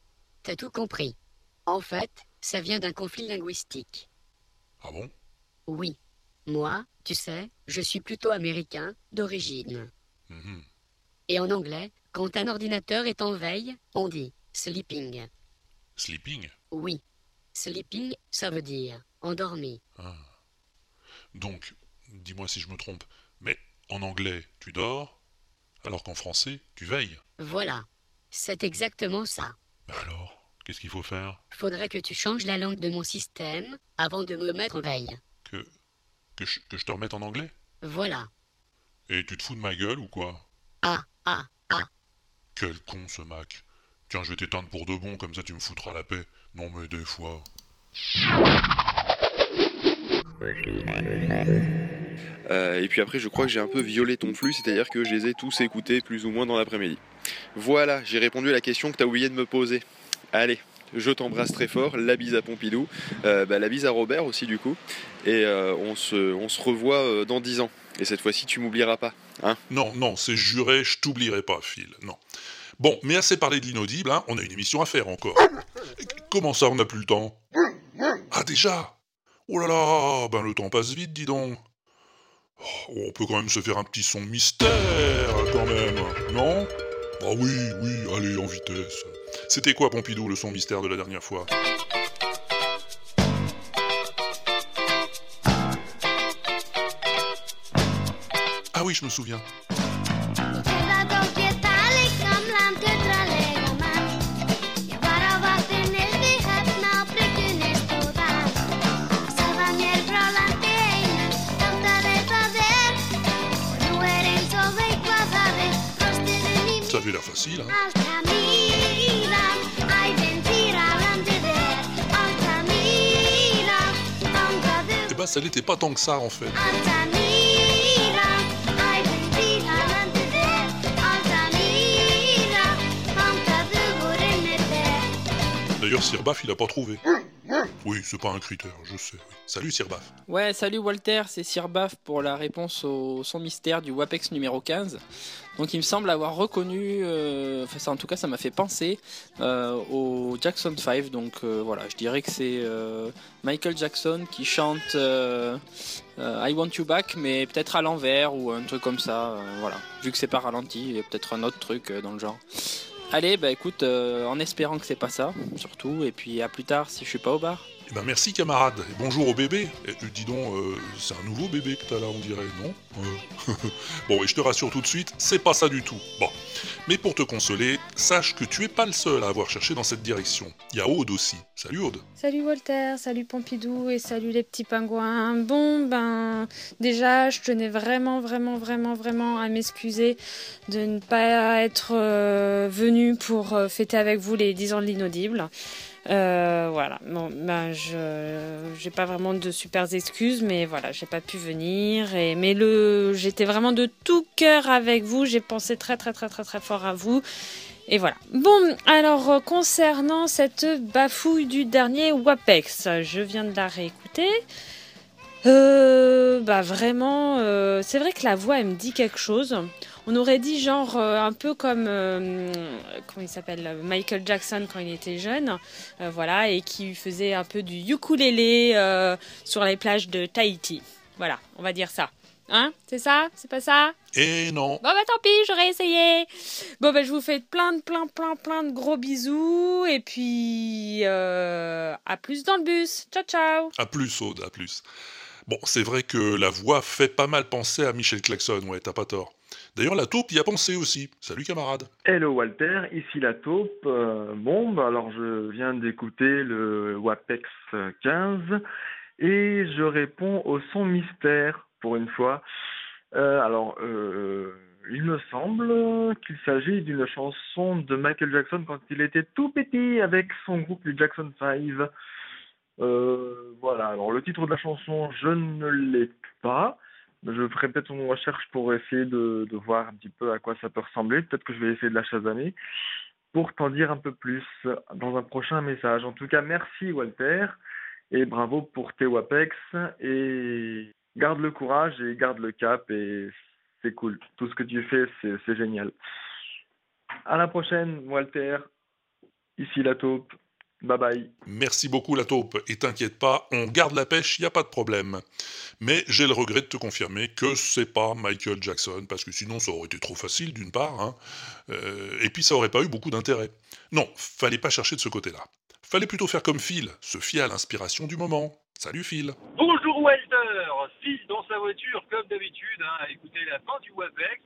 T'as tout compris. En fait, ça vient d'un conflit linguistique. Ah bon? Oui. Moi, tu sais, je suis plutôt américain d'origine. Mhm. Et en anglais, quand un ordinateur est en veille, on dit sleeping. Sleeping? Oui. Sleeping, ça veut dire endormi. Ah. Donc, dis-moi si je me trompe, mais en anglais, tu dors, alors qu'en français, tu veilles. Voilà. C'est exactement ça. Alors, qu'est-ce qu'il faut faire? Faudrait que tu changes la langue de mon système avant de me mettre en veille. que, que, je, que je te remette en anglais? Voilà. Et tu te fous de ma gueule ou quoi? Ah, ah, ah. Quel con ce Mac. Tiens, je vais t'éteindre pour de bon, comme ça tu me foutras la paix. Non mais des fois. Euh, et puis après, je crois que j'ai un peu violé ton flux, c'est-à-dire que je les ai tous écoutés plus ou moins dans l'après-midi. Voilà, j'ai répondu à la question que tu as oublié de me poser. Allez, je t'embrasse très fort, la bise à Pompidou, euh, bah, la bise à Robert aussi du coup, et euh, on, se, revoit euh, dans 10 ans. Et cette fois-ci, tu m'oublieras pas, hein Non, non, c'est juré, je t'oublierai pas, Phil. Non. Bon, mais assez parlé de l'inaudible, hein, on a une émission à faire encore. Comment ça, on n'a plus le temps? Ah, déjà? Oh là là, ben le temps passe vite, dis donc. Oh, on peut quand même se faire un petit son mystère, quand même, non? Ah oui, oui, allez, en vitesse. C'était quoi, Pompidou, le son mystère de la dernière fois? Ah oui, je me souvian. Ça avait l'air facile, hein? Eh ben, ça l'était pas tant que ça, en fait. D'ailleurs, Sirbaf, il a pas trouvé. Oui, c'est pas un critère, je sais. oui. Salut, Sirbaf. Ouais, salut Walter, c'est Sirbaf pour la réponse au son mystère du WAPEX numéro 15. Donc il me semble avoir reconnu, euh, enfin ça, en tout cas ça m'a fait penser euh, au Jackson 5. Donc euh, voilà, je dirais que c'est Michael Jackson qui chante I Want You Back, mais peut-être à l'envers ou un truc comme ça. voilà, vu que c'est pas ralenti, il y a peut-être un autre truc dans le genre. Allez, bah écoute, euh, en espérant que c'est pas ça, surtout, et puis à plus tard si je suis pas au bar. Eh ben, merci, camarade. Et bonjour au bébé. Et, euh, dis donc, euh, c'est un nouveau bébé que t'as là, on dirait, non? Euh, Bon, et je te rassure tout de suite, c'est pas ça du tout. Bon. Mais pour te consoler, sache que tu es pas le seul à avoir cherché dans cette direction. Il y a Aude aussi. Salut Aude. Salut Walter, salut Pompidou et salut les petits pingouins. Bon, ben, déjà, je tenais vraiment, vraiment, vraiment, vraiment à m'excuser de ne pas être venu pour fêter avec vous les 10 ans de l'inaudible. Euh, voilà, bon, ben, je j'ai pas vraiment de super excuses, mais voilà, j'ai pas pu venir. Mais le, j'étais vraiment de tout cœur avec vous. J'ai pensé très, très, très, très, très fort à vous. Et voilà. Bon, alors euh, concernant cette bafouille du dernier WAPEX, je viens de la réécouter. Euh, bah vraiment, euh, c'est vrai que la voix elle me dit quelque chose. On aurait dit genre euh, un peu comme euh, comment il s'appelle euh, Michael Jackson quand il était jeune, voilà, et qui faisait un peu du ukulélé sur les plages de Tahiti. Voilà, on va dire ça. Hein C'est ça? C'est pas ça? Et non. Bon bah tant pis, j'aurais essayé. Bon bah je vous fais plein de plein plein plein de gros bisous et puis euh, à plus dans le bus. Ciao ciao. À plus, Aude, à plus. Bon, c'est vrai que la voix fait pas mal penser à Michel Claxon, ouais, t'as pas tort. D'ailleurs, la taupe y a pensé aussi. Salut camarade. Hello Walter, ici la taupe. Euh, bon, bah alors je viens d'écouter le WAPEX 15 et je réponds au son mystère pour une fois. Euh, alors, euh, il me semble qu'il s'agit d'une chanson de Michael Jackson quand il était tout petit avec son groupe les Jackson 5. Euh, voilà, alors le titre de la chanson, je ne l'ai pas. Je ferai peut-être une recherche pour essayer de, voir un petit peu à quoi ça peut ressembler. Peut-être que je vais essayer de la chasamer pour t'en dire un peu plus dans un prochain message. En tout cas, merci Walter et bravo pour tes WAPEX et garde le courage et garde le cap et c'est cool. Tout ce que tu fais, c'est génial. À la prochaine, Walter. Ici la taupe. Bye bye. Merci beaucoup la taupe, et t'inquiète pas, on garde la pêche, y a pas de problème. Mais j'ai le regret de te confirmer que c'est pas Michael Jackson, parce que sinon ça aurait été trop facile d'une part, hein. Euh, et puis ça aurait pas eu beaucoup d'intérêt. Non, fallait pas chercher de ce côté-là. Fallait plutôt faire comme Phil, se fier à l'inspiration du moment. Salut Phil. Bonjour Walter, Phil dans sa voiture comme d'habitude, hein, à écouter la fin du WAPEX.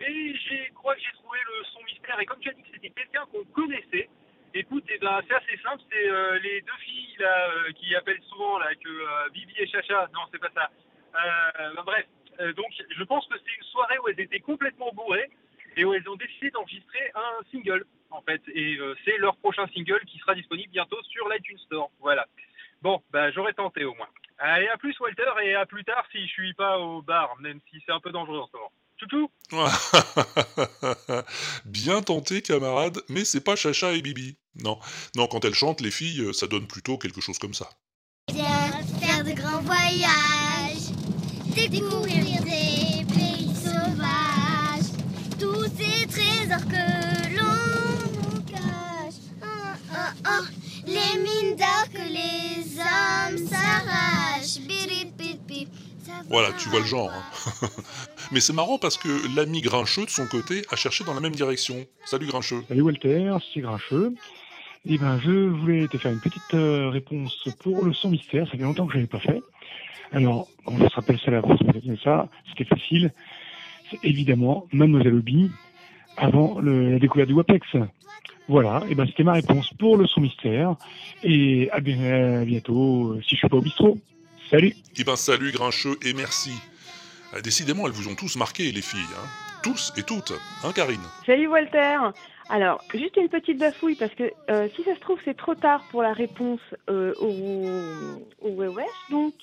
Et j'ai crois que j'ai trouvé le son mystère. Et comme tu as dit que c'était quelqu'un qu'on connaissait, écoute, eh ben, c'est assez simple. C'est euh, les deux filles euh, qui appellent souvent là que euh, Bibi et Chacha. Non, c'est pas ça. Euh, ben, bref, Euh, donc je pense que c'est une soirée où elles étaient complètement bourrées et où elles ont décidé d'enregistrer un single en fait. Et euh, c'est leur prochain single qui sera disponible bientôt sur l'iTunes Store. Voilà. Bon, bah j'aurais tenté au moins. Allez, à plus Walter et à plus tard si je suis pas au bar, même si c'est un peu dangereux en ce moment. Toutou Bien tenté, camarade, mais c'est pas Chacha et Bibi. Non, non, quand elles chantent, les filles, euh, ça donne plutôt quelque chose comme ça. Viens faire de grands voyages, découvrir des pays sauvages, tous ces trésors que l'on nous cache. Oh, oh, oh, les mines d'or que les hommes s'arrachent. Biripipi, ça Voilà, tu vois le genre. hein. mais c'est marrant parce que l'ami Grincheux, de son côté, a cherché dans la même direction. Salut Grincheux. Salut Walter, c'est Grincheux. Eh ben, je voulais te faire une petite euh, réponse pour le son mystère. Ça fait longtemps que je l'avais pas fait. Alors, on se rappelle ça la France, mais ça, c'était facile. C'est évidemment Mademoiselle Obi avant le- la découverte du WAPEX. Voilà, et ben c'était ma réponse pour le son mystère. Et à, bien- à bientôt, euh, si je suis pas au bistrot. Salut Eh ben salut Grincheux et merci. Ah, décidément, elles vous ont tous marqué, les filles. hein. Tous et toutes. Hein, Karine? Salut Walter. Alors, juste une petite bafouille parce que euh, si ça se trouve, c'est trop tard pour la réponse euh, au, au Ouais Wesh, donc.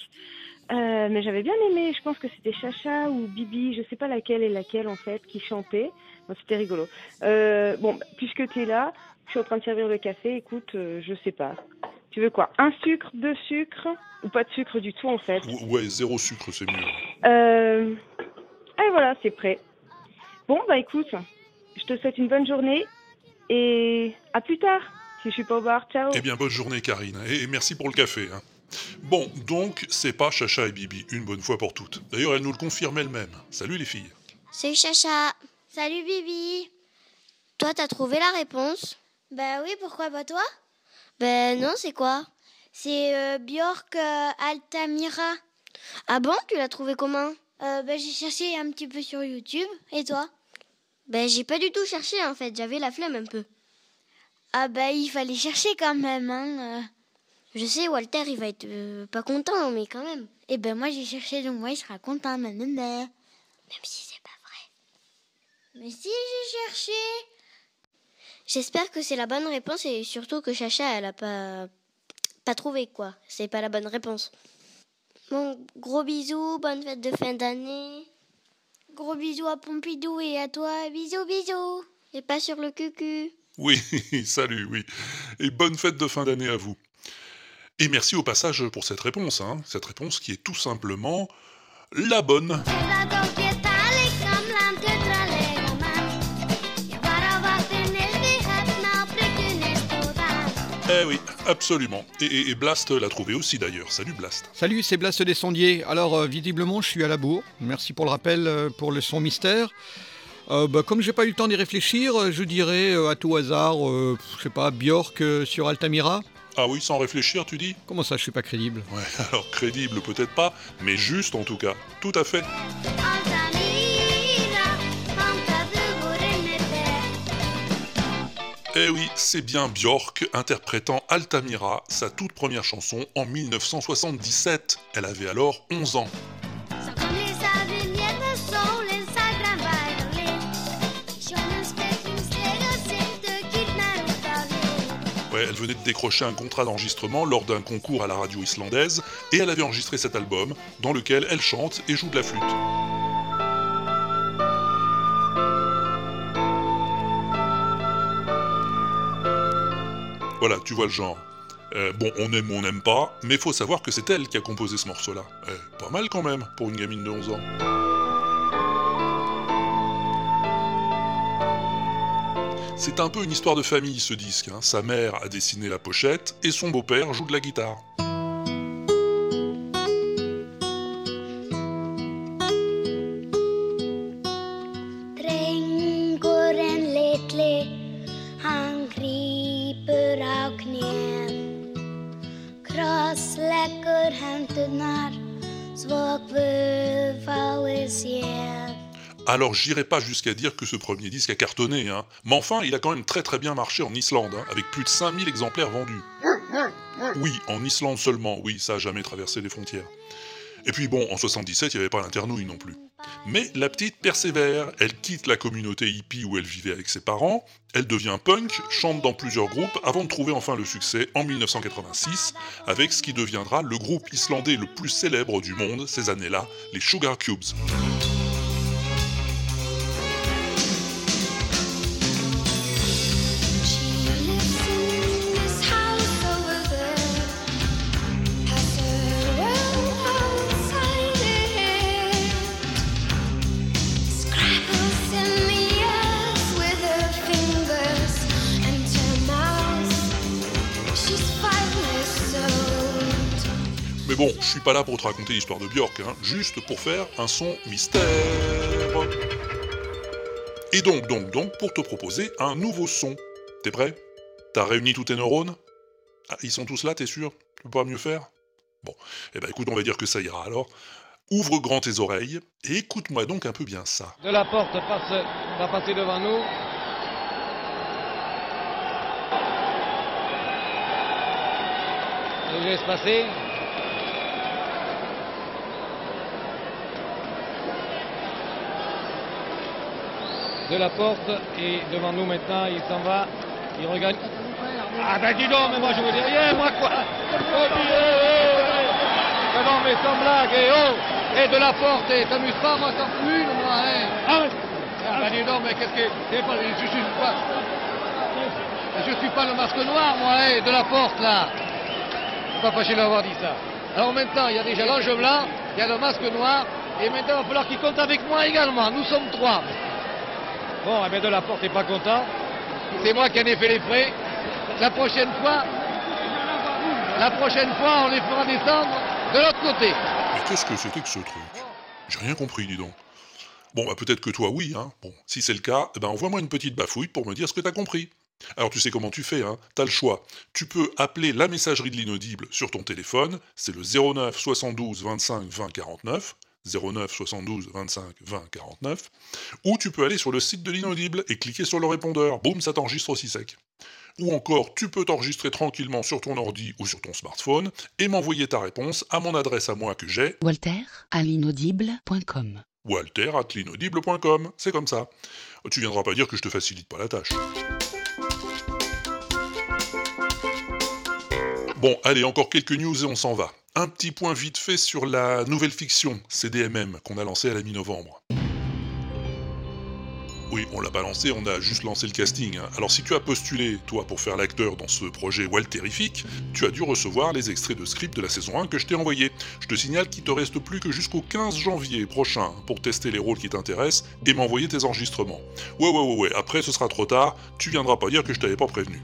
Euh, mais j'avais bien aimé, je pense que c'était Chacha ou Bibi, je sais pas laquelle est laquelle en fait, qui chantait. Bon, c'était rigolo. Bon, puisque tu es là, je suis en train de servir le café, écoute, je sais pas. Tu veux quoi? Un sucre, deux sucres Ou pas de sucre du tout en fait? Ou- Ouais, zéro sucre, c'est mieux. Et voilà, c'est prêt. Bon, bah écoute, je te souhaite une bonne journée et à plus tard, si je suis pas au bar. Ciao Eh bien, bonne journée, Karine, et merci pour le café. hein. Bon, donc, c'est pas Chacha et Bibi, une bonne fois pour toutes. D'ailleurs, elles nous le confirment elles-mêmes. Salut les filles. Salut Chacha. Salut Bibi. Toi, t'as trouvé la réponse? Bah oui, pourquoi pas toi? Ben non, c'est quoi? C'est euh, Björk euh, Altamira. Ah bon, tu l'as trouvé comment? Euh, Ben j'ai cherché un petit peu sur YouTube. Et toi? Ben j'ai pas du tout cherché en fait, j'avais la flemme un peu. Ah ben il fallait chercher quand même, hein. euh. Je sais, Walter, il va être euh, pas content, mais quand même. Eh ben moi j'ai cherché, donc moi il sera content, nanana. Même si c'est pas vrai. Mais si j'ai cherché. J'espère que c'est la bonne réponse et surtout que Chacha, elle a pas pas trouvé quoi. C'est pas la bonne réponse. Bon, gros bisous, bonne fête de fin d'année. Gros bisous à Pompidou et à toi. Bisous, bisous. Et pas sur le cucu. Oui, salut, oui. Et bonne fête de fin d'année à vous. Et merci au passage pour cette réponse, hein. Cette réponse qui est tout simplement la bonne. Eh oui, absolument. Et, et- et Blast l'a trouvé aussi d'ailleurs. Salut Blast. Salut, c'est Blast des Sondiers. Alors, euh, visiblement, je suis à la bourre. Merci pour le rappel euh, pour le son mystère. Euh, bah, comme j'ai pas eu le temps d'y réfléchir, euh, je dirais euh, à tout hasard, euh, je sais pas, Björk euh, sur Altamira. Ah oui, sans réfléchir, tu dis? Comment ça, je suis pas crédible? Ouais, alors crédible peut-être pas, mais juste en tout cas. Tout à fait. Eh oui, c'est bien Björk interprétant Altamira, sa toute première chanson en 1977. Elle avait alors 11 ans. Ouais, elle venait de décrocher un contrat d'enregistrement lors d'un concours à la radio islandaise et elle avait enregistré cet album dans lequel elle chante et joue de la flûte. Voilà, tu vois le genre. Euh, bon, on aime ou on n'aime pas, mais faut savoir que c'est elle qui a composé ce morceau-là. Eh, pas mal quand même pour une gamine de 11 ans. C'est un peu une histoire de famille ce disque. hein. Sa mère a dessiné la pochette et son beau-père joue de la guitare. Alors j'irai pas jusqu'à dire que ce premier disque a cartonné, hein. mais enfin il a quand même très très bien marché en Islande, hein, avec plus de 5000 exemplaires vendus. Oui, en Islande seulement, oui, ça a jamais traversé les frontières. Et puis bon, en 77, il n'y avait pas l'internouille non plus. Mais la petite persévère, elle quitte la communauté hippie où elle vivait avec ses parents, elle devient punk, chante dans plusieurs groupes avant de trouver enfin le succès en 1986 avec ce qui deviendra le groupe islandais le plus célèbre du monde ces années-là, les Sugar Cubes. Bon, je suis pas là pour te raconter l'histoire de Björk, hein, juste pour faire un son mystère. Et donc, donc, donc, pour te proposer un nouveau son. T'es prêt? T'as réuni tous tes neurones? Ah, Ils sont tous là, t'es sûr? Tu peux pas mieux faire? Bon, eh ben écoute, on va dire que ça ira alors. Ouvre grand tes oreilles et écoute-moi donc un peu bien ça. De la porte passe, va passer devant nous. Je laisse passer? De la porte et devant nous maintenant, il s'en va. Il regagne. Ah ben dis donc, mais moi je vous dis rien, moi quoi Oh, non, mais sans blague, et oh Et de la porte, et t'amuses pas, moi t'en fous une, moi, hein Ah, ah ben dis donc, mais qu'est-ce que... je, suis pas... Je suis pas le masque noir, moi, hein, de la porte, là Je suis pas fâché d'avoir dit ça. Alors maintenant, il y a déjà l'ange blanc, il y a le masque noir, et maintenant il va falloir qu'il compte avec moi également. Nous sommes trois. Bon, eh bien de la porte n'est pas content. C'est moi qui en ai fait les frais. La prochaine fois, la prochaine fois, on les fera descendre de l'autre côté. Mais qu'est-ce que c'était que ce truc? J'ai rien compris, dis donc. Bon, bah peut-être que toi, oui, hein. Bon, si c'est le cas, eh ben envoie-moi une petite bafouille pour me dire ce que t'as compris. Alors tu sais comment tu fais, hein T'as le choix. Tu peux appeler la messagerie de l'inaudible sur ton téléphone, c'est le 09 72 25 20 49. 09 72 25 20 49, ou tu peux aller sur le site de l'inaudible et cliquer sur le répondeur, boum, ça t'enregistre aussi sec. Ou encore, tu peux t'enregistrer tranquillement sur ton ordi ou sur ton smartphone et m'envoyer ta réponse à mon adresse à moi que j'ai, Walter à l'inaudible.com. walter at l'inaudible.com, c'est comme ça. Tu viendras pas dire que je te facilite pas la tâche. Bon, allez, encore quelques news et on s'en va. Un petit point vite fait sur la nouvelle fiction, CDMM, qu'on a lancée à la mi-novembre. Oui, on l'a balancé, on a juste lancé le casting. hein. Alors si tu as postulé, toi, pour faire l'acteur dans ce projet Walterifique, tu as dû recevoir les extraits de script de la saison 1 que je t'ai envoyé. Je te signale qu'il te reste plus que jusqu'au 15 janvier prochain pour tester les rôles qui t'intéressent et m'envoyer tes enregistrements. Ouais, ouais, ouais, ouais, après ce sera trop tard, tu viendras pas dire que je t'avais pas prévenu.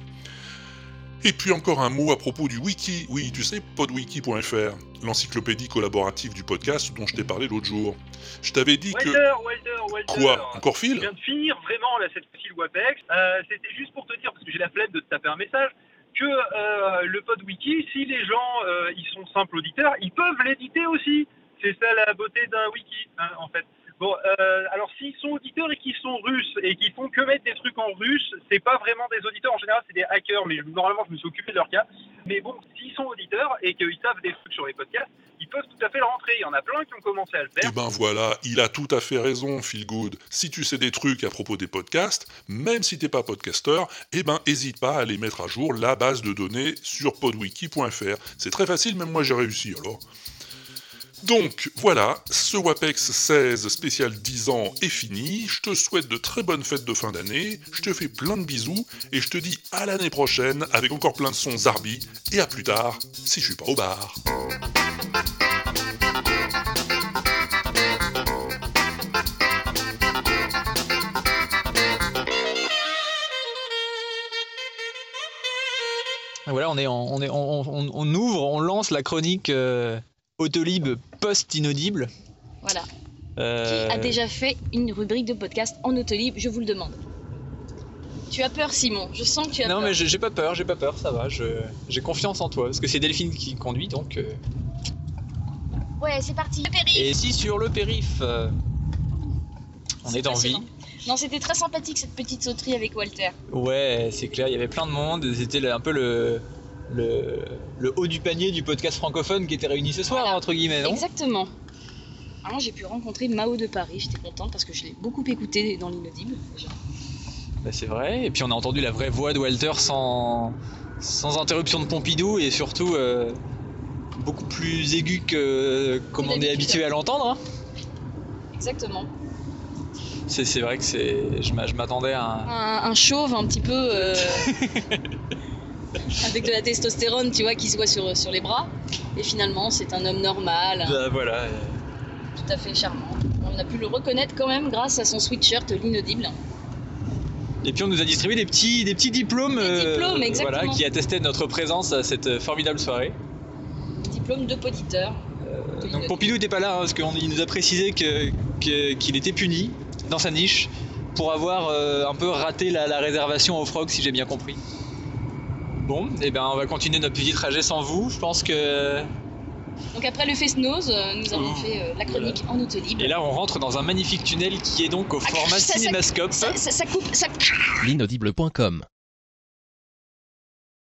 Et puis encore un mot à propos du wiki. Oui, tu sais, podwiki.fr, l'encyclopédie collaborative du podcast dont je t'ai parlé l'autre jour. Je t'avais dit que... Walter, Walter, Walter. Quoi Encore Je fil viens de finir vraiment là cette fois-ci le WAPEX. Euh, C'était juste pour te dire, parce que j'ai la flemme de te taper un message, que euh, le PodWiki, si les gens euh, ils sont simples auditeurs, ils peuvent l'éditer aussi. C'est ça la beauté d'un wiki, hein, en fait. Bon, euh, alors s'ils sont auditeurs et qu'ils sont russes et qu'ils font que mettre des trucs en russe, c'est pas vraiment des auditeurs. En général, c'est des hackers, mais normalement, je me suis occupé de leur cas. Mais bon, s'ils sont auditeurs et qu'ils savent des trucs sur les podcasts, ils peuvent tout à fait le rentrer. Il y en a plein qui ont commencé à le faire. Eh ben voilà, il a tout à fait raison, Phil Good. Si tu sais des trucs à propos des podcasts, même si t'es pas podcasteur, eh ben hésite pas à aller mettre à jour la base de données sur podwiki.fr. C'est très facile, même moi j'ai réussi alors. Donc voilà, ce WAPEX 16 spécial 10 ans est fini. Je te souhaite de très bonnes fêtes de fin d'année. Je te fais plein de bisous et je te dis à l'année prochaine avec encore plein de sons Zarbi et à plus tard si je suis pas au bar. Voilà, on, on- on ouvre, on lance la chronique euh, Autolib post-inaudible. Voilà. Euh, Qui a déjà fait une rubrique de podcast en autolib, je vous le demande. Tu as peur, Simon. Je sens que tu as Non, peur. mais j'ai pas peur, j'ai pas peur, ça va, j'ai confiance en toi. Parce que c'est Delphine qui conduit, donc. euh, Ouais, c'est parti. Le périph'. Et si sur le périph, euh, on est en vie. Non, c'était très sympathique cette petite sauterie avec Walter. Ouais, c'est clair, il y avait plein de monde. C'était un peu le, le, le haut du panier du podcast francophone qui était réuni ce soir, entre guillemets, non? Exactement. Alors, j'ai pu rencontrer Mao de Paris. J'étais contente parce que je l'ai beaucoup écouté dans l'inaudible. Bah, c'est vrai. Et puis on a entendu la vraie voix de Walter sans, sans interruption de Pompidou et surtout euh, beaucoup plus aigu que comme on est habitué à l'entendre. hein. Exactement. C'est vrai que c'est, je m'a- je m'attendais à un. Un, un chauve un petit peu. euh, avec de la testostérone, tu vois, qui se voit sur, sur les bras. Et finalement, c'est un homme normal, Bah, voilà. euh, tout à fait charmant. On a pu le reconnaître quand même grâce à son sweatshirt l'inaudible. Et puis on nous a distribué des petits, des petits diplômes, euh, diplômes, exactement. voilà, qui attestaient de notre présence à cette euh, formidable soirée. Diplôme de poditeur. Donc Pompidou n'était pas là hein, parce qu'il nous a précisé que- qu'il était puni dans sa niche pour avoir euh, un peu raté la, la réservation au frog si j'ai bien compris. Bon, et ben on va continuer notre petit trajet sans vous. Je pense que Donc après le Fest-Nose, euh, nous avons fait euh, la chronique en autolib. et là on rentre dans un magnifique tunnel qui est donc au format ça- ça- cinémascope. Ça, ça- ça coupe, ça L'inaudible.com